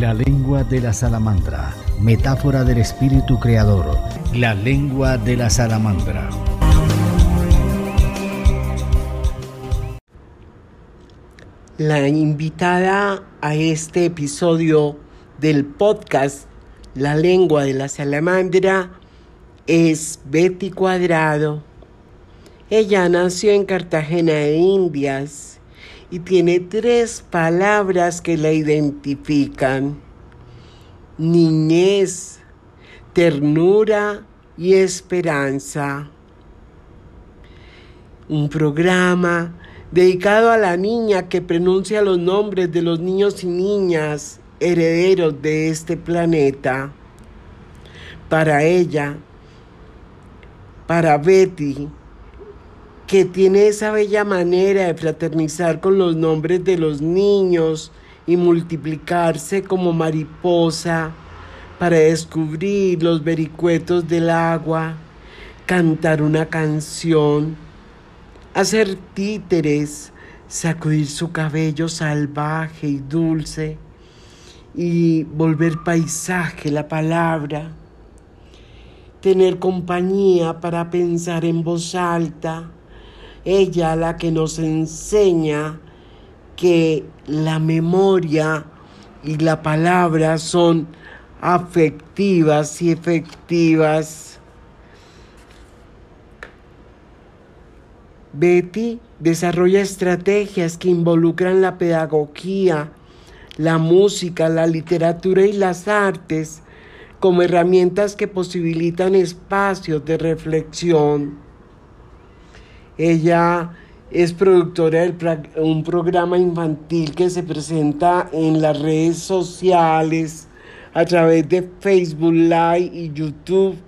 La lengua de la salamandra, metáfora del espíritu creador. La lengua de la salamandra. La invitada a este episodio del podcast La lengua de la salamandra es Betty Cuadrado. Ella nació en Cartagena de Indias y tiene tres palabras que la identifican. Niñez, ternura y esperanza. Un programa dedicado a la niña que pronuncia los nombres de los niños y niñas herederos de este planeta. Para ella, para Betty, que tiene esa bella manera de fraternizar con los nombres de los niños y multiplicarse como mariposa para descubrir los vericuetos del agua, cantar una canción hacer títeres, sacudir su cabello salvaje y dulce y volver paisaje la palabra, tener compañía para pensar en voz alta, ella la que nos enseña que la memoria y la palabra son afectivas y efectivas Betty desarrolla estrategias que involucran la pedagogía, la música, la literatura y las artes como herramientas que posibilitan espacios de reflexión. Ella es productora de un programa infantil que se presenta en las redes sociales a través de Facebook Live y YouTube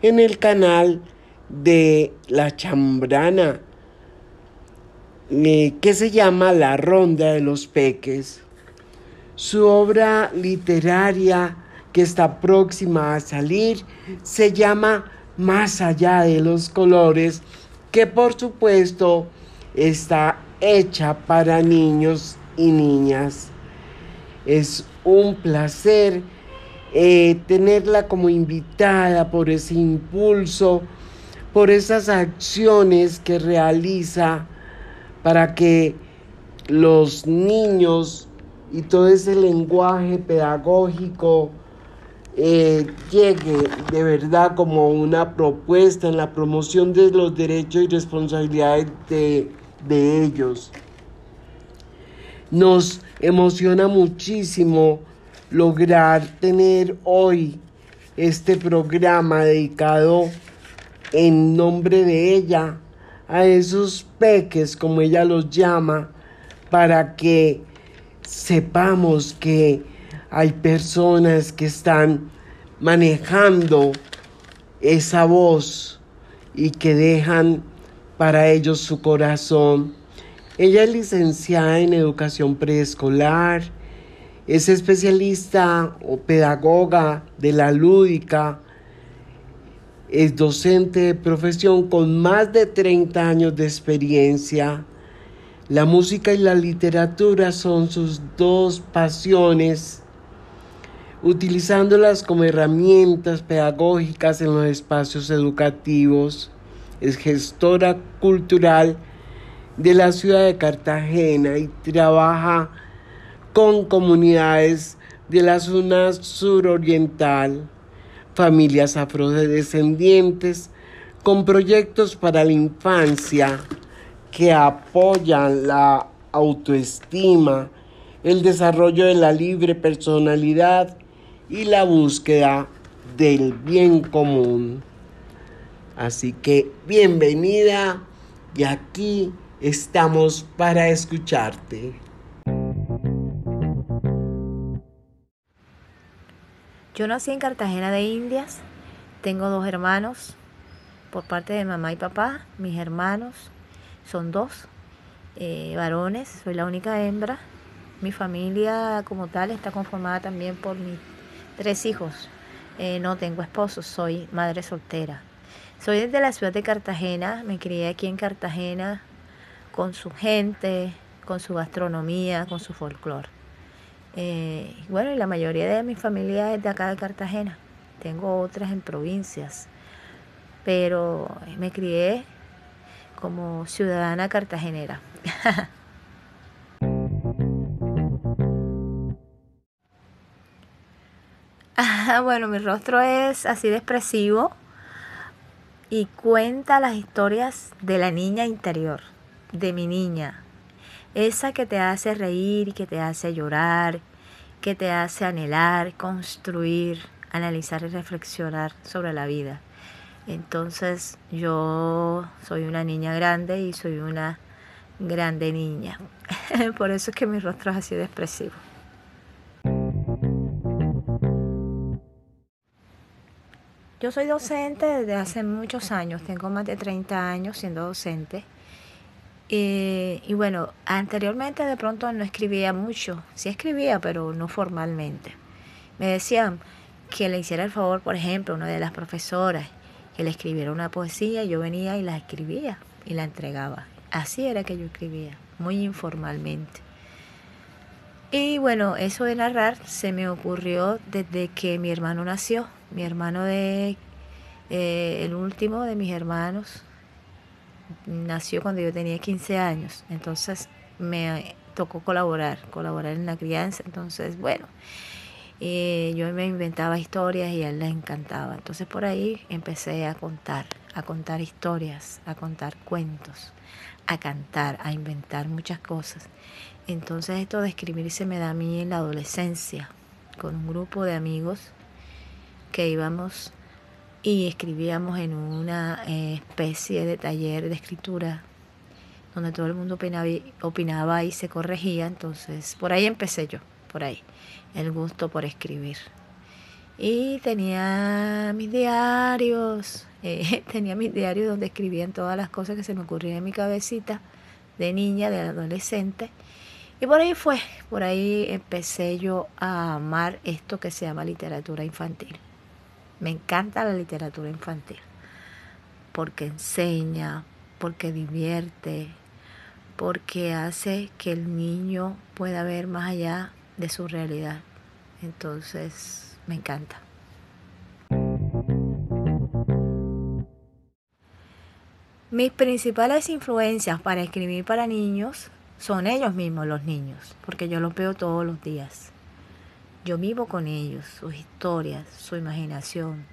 en el canal de La Chambrana eh, que se llama La Ronda de los Peques. Su obra literaria que está próxima a salir se llama Más allá de los colores, que por supuesto está hecha para niños y niñas. Es un placer eh, tenerla como invitada por ese impulso, por esas acciones que realiza para que los niños y todo ese lenguaje pedagógico eh, llegue de verdad como una propuesta en la promoción de los derechos y responsabilidades de, de ellos. Nos emociona muchísimo lograr tener hoy este programa dedicado en nombre de ella a esos peques, como ella los llama, para que sepamos que hay personas que están manejando esa voz y que dejan para ellos su corazón. Ella es licenciada en educación preescolar, es especialista o pedagoga de la lúdica, es docente de profesión con más de 30 años de experiencia. La música y la literatura son sus dos pasiones, utilizándolas como herramientas pedagógicas en los espacios educativos. Es gestora cultural de la ciudad de Cartagena y trabaja con comunidades de la zona suroriental familias afrodescendientes con proyectos para la infancia que apoyan la autoestima, el desarrollo de la libre personalidad y la búsqueda del bien común. Así que bienvenida y aquí estamos para escucharte. Yo nací en Cartagena de Indias, tengo dos hermanos por parte de mamá y papá. Mis hermanos son dos eh, varones, soy la única hembra. Mi familia como tal está conformada también por mis tres hijos. Eh, no tengo esposo, soy madre soltera. Soy desde la ciudad de Cartagena, me crié aquí en Cartagena con su gente, con su gastronomía, con su folclore. Eh, bueno, y la mayoría de mi familia es de acá de Cartagena. Tengo otras en provincias, pero me crié como ciudadana cartagenera. bueno, mi rostro es así de expresivo y cuenta las historias de la niña interior, de mi niña. Esa que te hace reír, que te hace llorar, que te hace anhelar, construir, analizar y reflexionar sobre la vida. Entonces yo soy una niña grande y soy una grande niña. Por eso es que mi rostro es así de expresivo. Yo soy docente desde hace muchos años, tengo más de 30 años siendo docente. Eh, y bueno, anteriormente de pronto no escribía mucho, sí escribía, pero no formalmente. Me decían que le hiciera el favor, por ejemplo, una de las profesoras, que le escribiera una poesía, yo venía y la escribía y la entregaba. Así era que yo escribía, muy informalmente. Y bueno, eso de narrar se me ocurrió desde que mi hermano nació. Mi hermano de, eh, el último de mis hermanos, nació cuando yo tenía 15 años. Entonces me tocó colaborar, colaborar en la crianza. Entonces, bueno, eh, yo me inventaba historias y a él le encantaba. Entonces por ahí empecé a contar, a contar historias, a contar cuentos, a cantar, a inventar muchas cosas. Entonces esto de escribir se me da a mí en la adolescencia, con un grupo de amigos que íbamos y escribíamos en una eh, especie de taller de escritura donde todo el mundo opinaba, y se corregía. Entonces por ahí empecé yo, por ahí, el gusto por escribir. Y tenía mis diarios, eh, tenía mis diarios donde escribían todas las cosas que se me ocurrían en mi cabecita de niña, de adolescente. Y por ahí fue, por ahí empecé yo a amar esto que se llama literatura infantil. Me encanta la literatura infantil, porque enseña, porque divierte, porque hace que el niño pueda ver más allá de su realidad. Entonces, me encanta. Mis principales influencias para escribir para niños son ellos mismos los niños, porque yo los veo todos los días. Yo vivo con ellos, sus historias, su imaginación,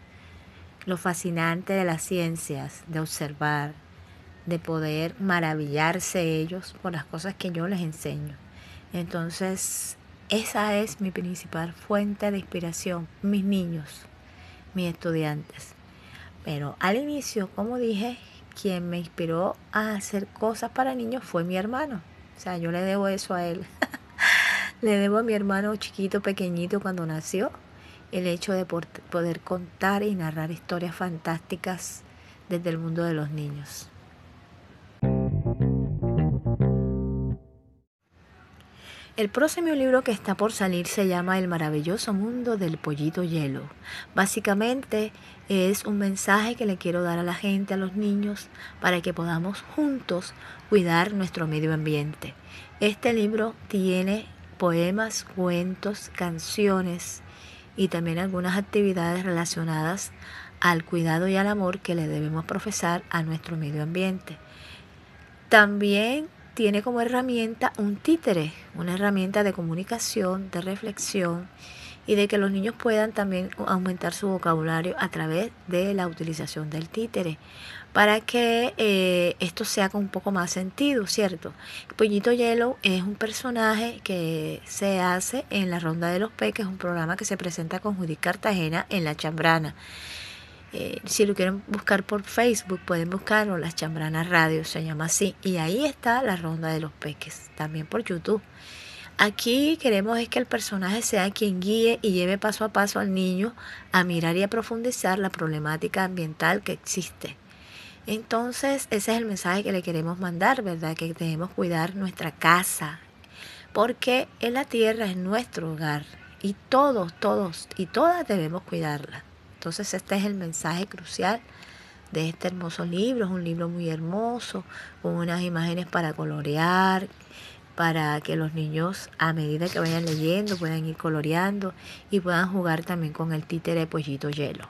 lo fascinante de las ciencias, de observar, de poder maravillarse ellos por las cosas que yo les enseño. Entonces, esa es mi principal fuente de inspiración, mis niños, mis estudiantes. Pero al inicio, como dije, quien me inspiró a hacer cosas para niños fue mi hermano. Sea, yo le debo eso a él. le debo a mi hermano chiquito, pequeñito, cuando nació, el hecho de poder contar y narrar historias fantásticas desde el mundo de los niños. El próximo libro que está por salir se llama El maravilloso mundo del pollito hielo. Básicamente es un mensaje que le quiero dar a la gente, a los niños, para que podamos juntos cuidar nuestro medio ambiente. Este libro tiene poemas, cuentos, canciones y también algunas actividades relacionadas al cuidado y al amor que le debemos profesar a nuestro medio ambiente. También tiene como herramienta un títere, una herramienta de comunicación, de reflexión y de que los niños puedan también aumentar su vocabulario a través de la utilización del títere para que eh, esto sea con un poco más sentido, ¿cierto? Pollito Yellow es un personaje que se hace en la Ronda de los Peques, un programa que se presenta con Judith Cartagena en La Chambrana. Eh, si lo quieren buscar por Facebook, pueden buscarlo, Las Chambranas Radio, se llama así. Y ahí está la Ronda de los Peques, también por YouTube. Aquí queremos es que el personaje sea quien guíe y lleve paso a paso al niño a mirar y a profundizar la problemática ambiental que existe. Entonces, ese es el mensaje que le queremos mandar, ¿verdad? Que debemos cuidar nuestra casa, porque en la tierra es nuestro hogar y todos, todos y todas debemos cuidarla. Entonces este es el mensaje crucial de este hermoso libro. Es un libro muy hermoso, con unas imágenes para colorear, para que los niños a medida que vayan leyendo puedan ir coloreando y puedan jugar también con el títere de pollito hielo.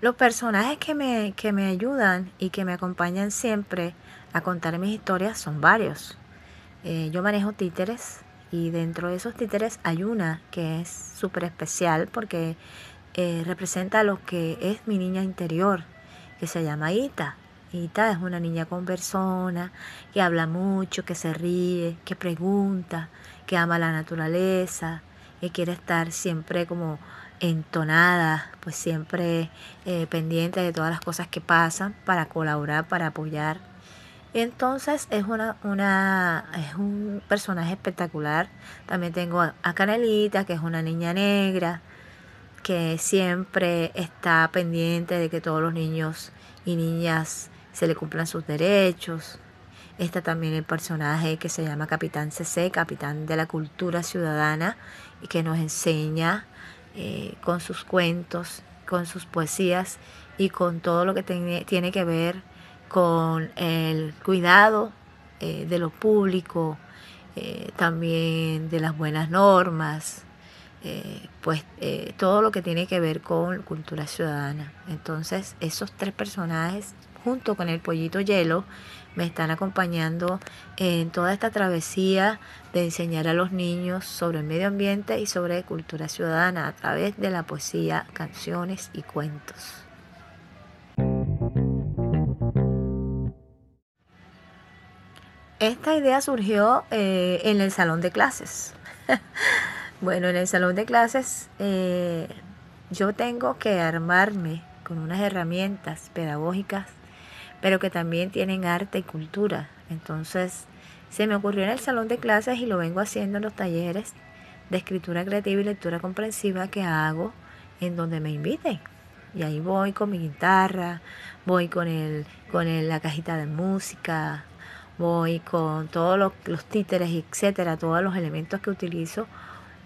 Los personajes que me, que me ayudan y que me acompañan siempre a contar mis historias son varios. Eh, yo manejo títeres y dentro de esos títeres hay una que es súper especial porque eh, representa lo que es mi niña interior, que se llama Ita. Ita es una niña conversona, que habla mucho, que se ríe, que pregunta, que ama la naturaleza, que quiere estar siempre como entonada, pues siempre eh, pendiente de todas las cosas que pasan para colaborar, para apoyar. Entonces es una, una es un personaje espectacular. También tengo a Canelita, que es una niña negra, que siempre está pendiente de que todos los niños y niñas se le cumplan sus derechos. Está también el personaje que se llama Capitán CC, Capitán de la Cultura Ciudadana, y que nos enseña eh, con sus cuentos, con sus poesías y con todo lo que tiene, que ver con el cuidado eh, de lo público, eh, también de las buenas normas, pues todo lo que tiene que ver con cultura ciudadana. Entonces esos tres personajes junto con el pollito hielo me están acompañando en toda esta travesía de enseñar a los niños sobre el medio ambiente y sobre cultura ciudadana a través de la poesía, canciones y cuentos. Esta idea surgió eh, en el salón de clases. bueno, en el salón de clases eh, yo tengo que armarme con unas herramientas pedagógicas pero que también tienen arte y cultura. Entonces, se me ocurrió en el salón de clases y lo vengo haciendo en los talleres de escritura creativa y lectura comprensiva que hago en donde me inviten. Y ahí voy con mi guitarra, voy con, el, con la cajita de música, voy con todos los, los títeres, etcétera, todos los elementos que utilizo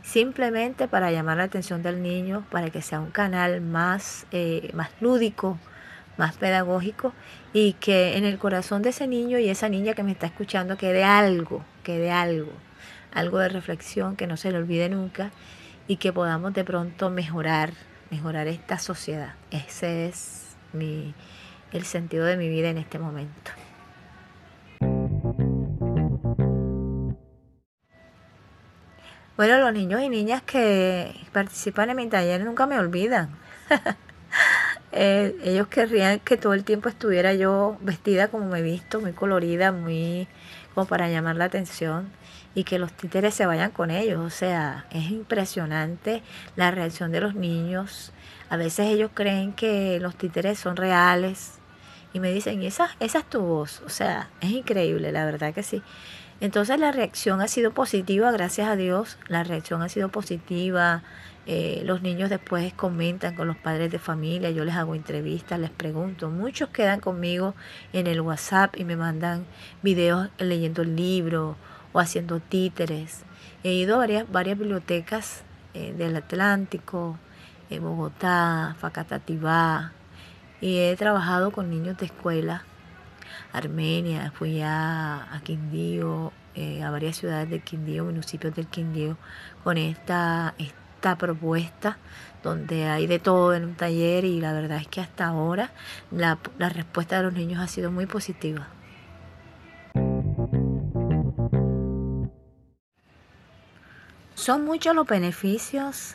simplemente para llamar la atención del niño, para que sea un canal más, eh, más lúdico, más pedagógico y que en el corazón de ese niño y esa niña que me está escuchando quede algo, quede algo, algo de reflexión que no se le olvide nunca y que podamos de pronto mejorar, mejorar esta sociedad. Ese es mi, el sentido de mi vida en este momento. Bueno, los niños y niñas que participan en mi taller nunca me olvidan. Eh, ellos querrían que todo el tiempo estuviera yo vestida como me he visto, muy colorida, muy como para llamar la atención y que los títeres se vayan con ellos. O sea, es impresionante la reacción de los niños. A veces ellos creen que los títeres son reales y me dicen, esa, esa es tu voz. O sea, es increíble, la verdad que sí. Entonces la reacción ha sido positiva, gracias a Dios. La reacción ha sido positiva. Eh, los niños después comentan con los padres de familia, yo les hago entrevistas, les pregunto. Muchos quedan conmigo en el WhatsApp y me mandan videos leyendo el libro o haciendo títeres. He ido a varias, varias bibliotecas eh, del Atlántico, en Bogotá, Facatativá, y he trabajado con niños de escuela. Armenia, fui a, a Quindío, eh, a varias ciudades del Quindío, municipios del Quindío, con esta, esta esta propuesta donde hay de todo en un taller y la verdad es que hasta ahora la, la respuesta de los niños ha sido muy positiva. Son muchos los beneficios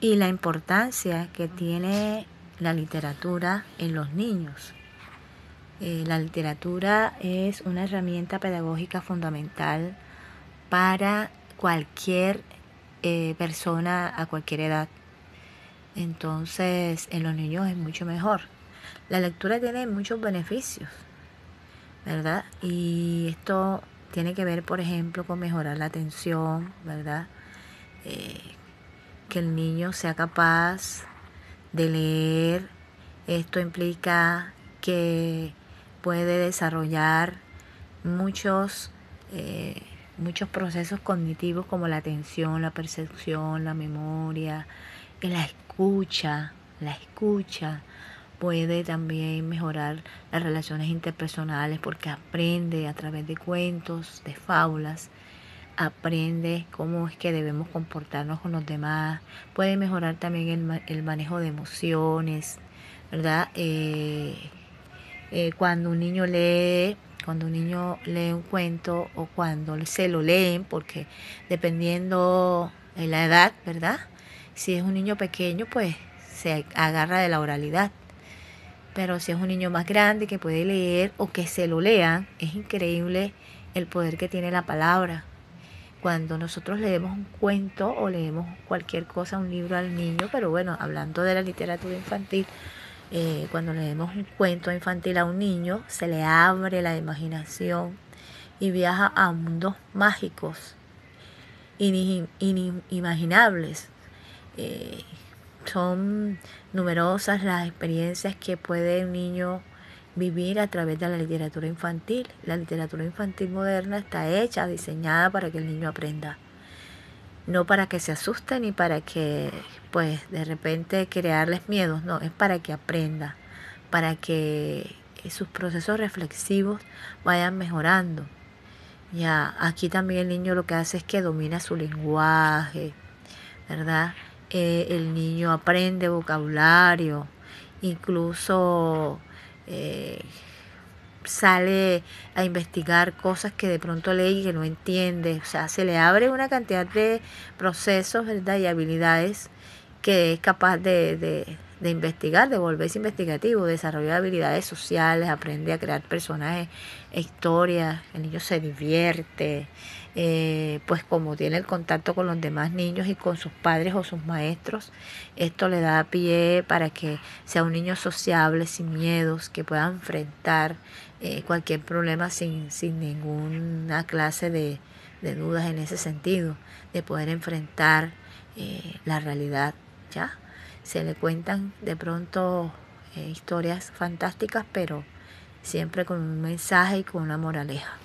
y la importancia que tiene la literatura en los niños. Eh, la literatura es una herramienta pedagógica fundamental para cualquier eh, persona a cualquier edad. Entonces, en los niños es mucho mejor. La lectura tiene muchos beneficios, ¿verdad? Y esto tiene que ver, por ejemplo, con mejorar la atención, ¿verdad? Eh, que el niño sea capaz de leer. Esto implica que puede desarrollar muchos eh, muchos procesos cognitivos como la atención, la percepción, la memoria, la escucha, la escucha, puede también mejorar las relaciones interpersonales porque aprende a través de cuentos, de fábulas, aprende cómo es que debemos comportarnos con los demás, puede mejorar también el, manejo de emociones, ¿verdad? Eh, eh, cuando un niño lee, cuando un niño lee un cuento o cuando se lo leen, porque dependiendo de la edad, ¿verdad? Si es un niño pequeño, pues se agarra de la oralidad. Pero si es un niño más grande que puede leer o que se lo lean, es increíble el poder que tiene la palabra. Cuando nosotros leemos un cuento o leemos cualquier cosa, un libro al niño, pero bueno, hablando de la literatura infantil, eh, cuando leemos un cuento infantil a un niño, se le abre la imaginación y viaja a mundos mágicos, inimaginables. Eh, son numerosas las experiencias que puede un niño vivir a través de la literatura infantil. La literatura infantil moderna está hecha, diseñada para que el niño aprenda. No para que se asuste ni para que, pues, de repente crearles miedos. No, es para que aprenda, para que sus procesos reflexivos vayan mejorando. Ya, aquí también el niño lo que hace es que domina su lenguaje, ¿verdad? Eh, el niño aprende vocabulario, incluso eh, sale a investigar cosas que de pronto lee y que no entiende. O sea, se le abre una cantidad de procesos ¿verdad? y habilidades que es capaz de, de investigar, de volverse investigativo, desarrollar habilidades sociales, aprende a crear personajes, historias, el niño se divierte, eh, pues como tiene el contacto con los demás niños y con sus padres o sus maestros, esto le da pie para que sea un niño sociable, sin miedos, que pueda enfrentar eh, cualquier problema sin, sin ninguna clase de, dudas en ese sentido, de poder enfrentar eh, la realidad, ¿ya? se le cuentan de pronto historias fantásticas, pero siempre con un mensaje y con una moraleja.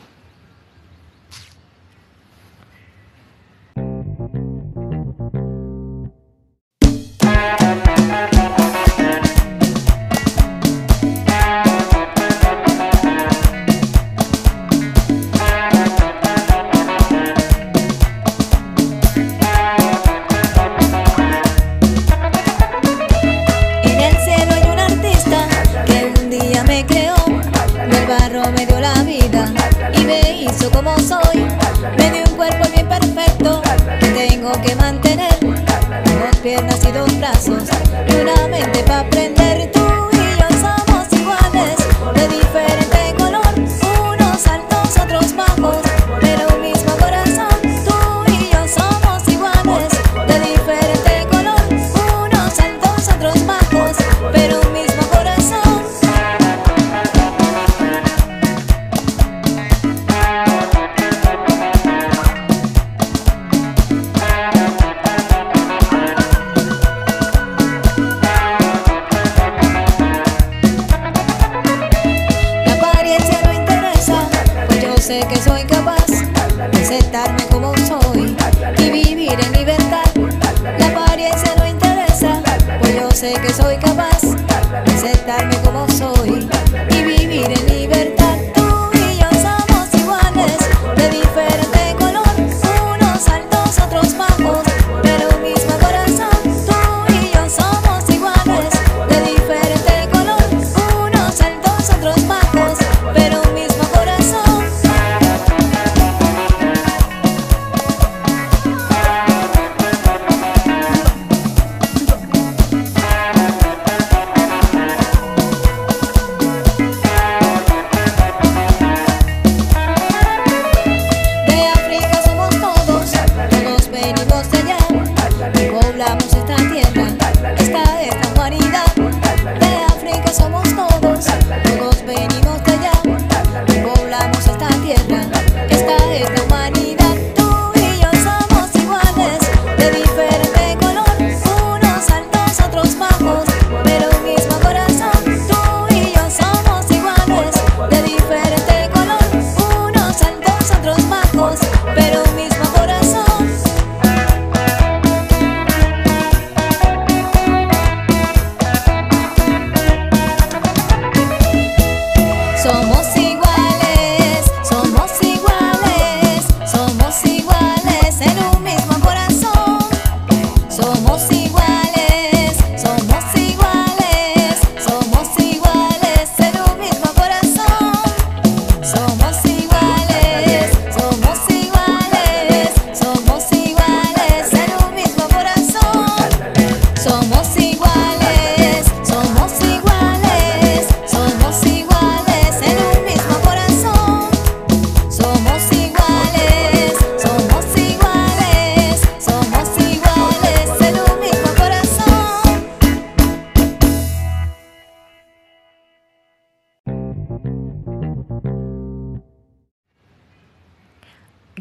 Me dio un cuerpo bien perfecto que tengo que mantener. Dos piernas y dos brazos y una mente para aprender. Tú y yo somos iguales. De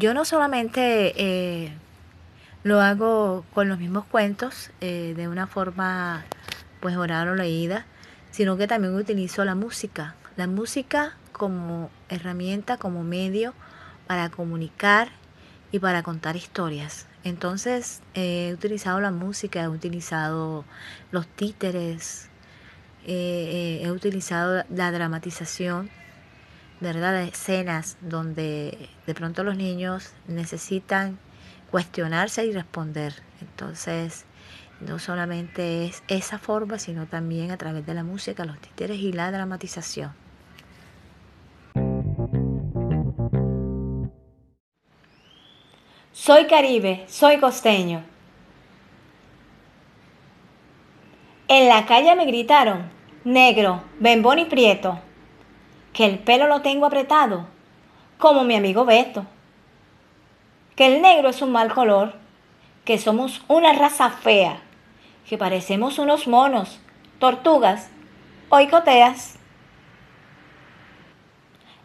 yo no solamente eh, lo hago con los mismos cuentos eh, de una forma pues oral o leída, sino que también utilizo la música. La música como herramienta, como medio para comunicar y para contar historias. Entonces he utilizado la música, he utilizado los títeres, eh, he utilizado la dramatización, ¿verdad? Escenas donde de pronto los niños necesitan cuestionarse y responder. Entonces, no solamente es esa forma, sino también a través de la música, los títeres y la dramatización. Soy caribe, soy costeño. En la calle me gritaron, negro, bembón y prieto, que el pelo lo tengo apretado, como mi amigo Beto que el negro es un mal color, que somos una raza fea, que parecemos unos monos, tortugas o icoteas.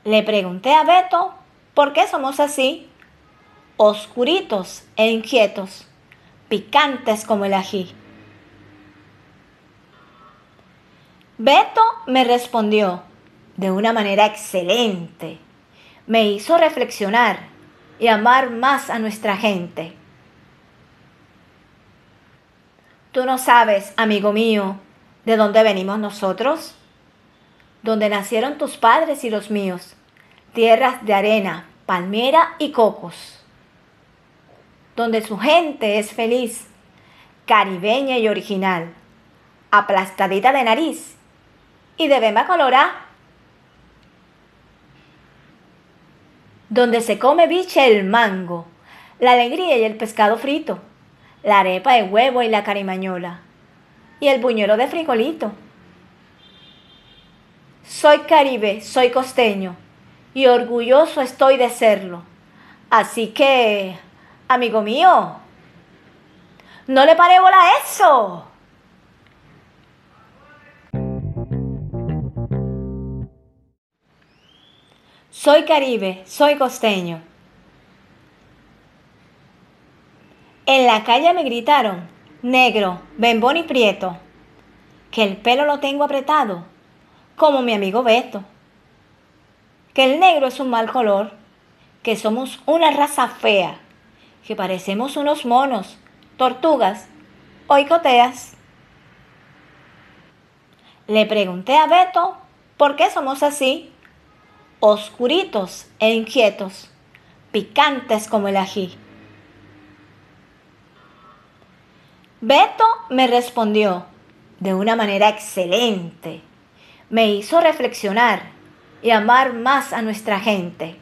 Le pregunté a Beto por qué somos así, oscuritos e inquietos, picantes como el ají. Beto me respondió de una manera excelente. Me hizo reflexionar y amar más a nuestra gente. Tú no sabes, amigo mío, de dónde venimos nosotros, donde nacieron tus padres y los míos, tierras de arena, palmera y cocos, donde su gente es feliz, caribeña y original, aplastadita de nariz y de bema colorada donde se come biche el mango, la alegría y el pescado frito, la arepa de huevo y la carimañola, y el buñuelo de frijolito. Soy caribe, soy costeño, y orgulloso estoy de serlo. Así que, amigo mío, no le pare bola a eso. Soy caribe, soy costeño. En la calle me gritaron, negro, bembón y prieto, que el pelo lo tengo apretado, como mi amigo Beto, que el negro es un mal color, que somos una raza fea, que parecemos unos monos, tortugas o icoteas. Le pregunté a Beto por qué somos así oscuritos e inquietos, picantes como el ají. Beto me respondió de una manera excelente. Me hizo reflexionar y amar más a nuestra gente.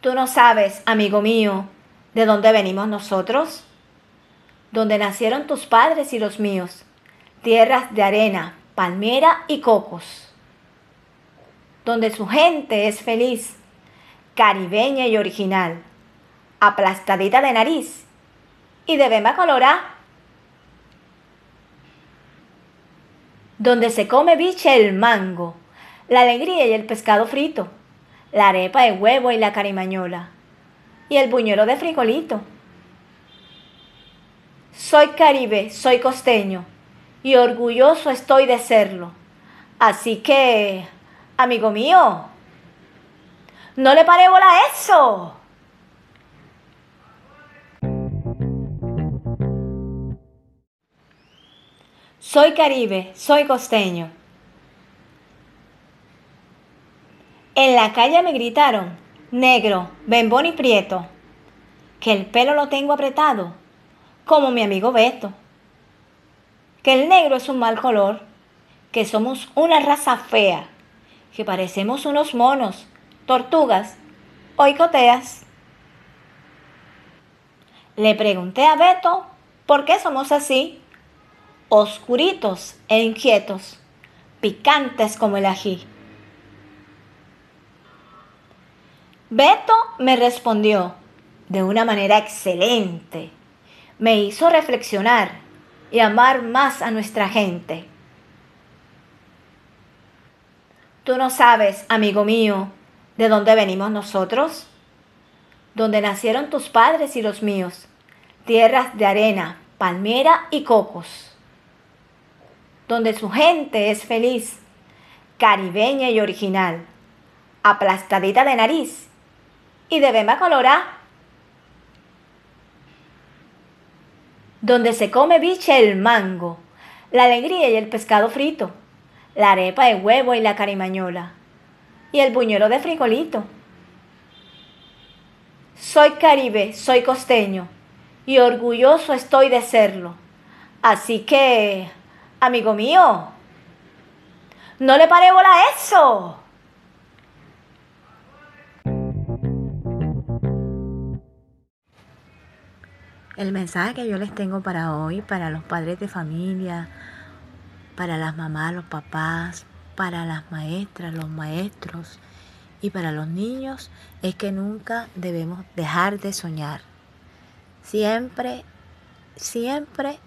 Tú no sabes, amigo mío, de dónde venimos nosotros, donde nacieron tus padres y los míos, tierras de arena, palmera y cocos donde su gente es feliz, caribeña y original, aplastadita de nariz y de bema colorada, donde se come biche el mango, la alegría y el pescado frito, la arepa de huevo y la carimañola, y el buñuelo de frijolito. Soy caribe, soy costeño, y orgulloso estoy de serlo. Así que Amigo mío, no le pare bola a eso. Soy caribe, soy costeño. En la calle me gritaron, negro, bembón y prieto, que el pelo lo tengo apretado, como mi amigo Beto, que el negro es un mal color, que somos una raza fea que parecemos unos monos, tortugas o icoteas. Le pregunté a Beto por qué somos así, oscuritos e inquietos, picantes como el ají. Beto me respondió de una manera excelente. Me hizo reflexionar y amar más a nuestra gente. Tú no sabes, amigo mío, ¿De dónde venimos nosotros? Donde nacieron tus padres y los míos, tierras de arena, palmera y cocos. Donde su gente es feliz, caribeña y original, aplastadita de nariz y de bema colorada. Donde se come biche el mango, la alegría y el pescado frito, la arepa de huevo y la carimañola, y el buñuelo de frijolito. Soy caribe, soy costeño, y orgulloso estoy de serlo. Así que, amigo mío, no le pare bola a eso. El mensaje que yo les tengo para hoy, para los padres de familia, para las mamás, los papás, para las maestras, los maestros y para los niños, es que nunca debemos dejar de soñar. Siempre, siempre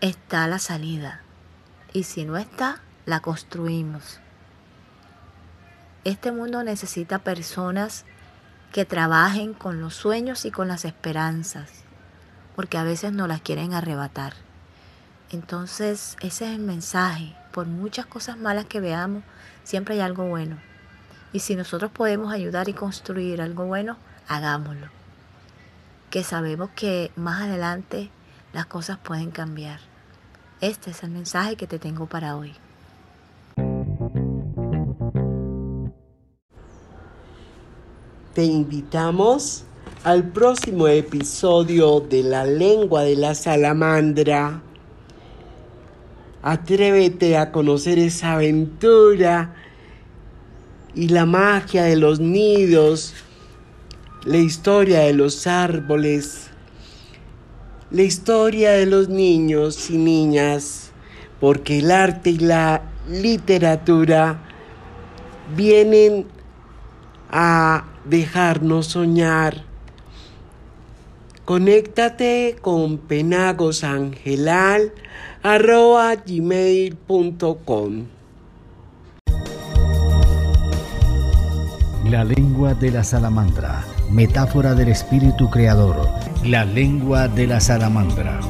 está la salida. Y si no está, la construimos. Este mundo necesita personas que trabajen con los sueños y con las esperanzas, porque a veces no las quieren arrebatar. Entonces, ese es el mensaje. Por muchas cosas malas que veamos, siempre hay algo bueno. Y si nosotros podemos ayudar y construir algo bueno, hagámoslo. Que sabemos que más adelante las cosas pueden cambiar. Este es el mensaje que te tengo para hoy. Te invitamos al próximo episodio de La lengua de la salamandra. Atrévete a conocer esa aventura y la magia de los nidos, la historia de los árboles, la historia de los niños y niñas, porque el arte y la literatura vienen a dejarnos soñar. Conéctate con penagosangelal.gmail.com La lengua de la salamandra, metáfora del espíritu creador, la lengua de la salamandra.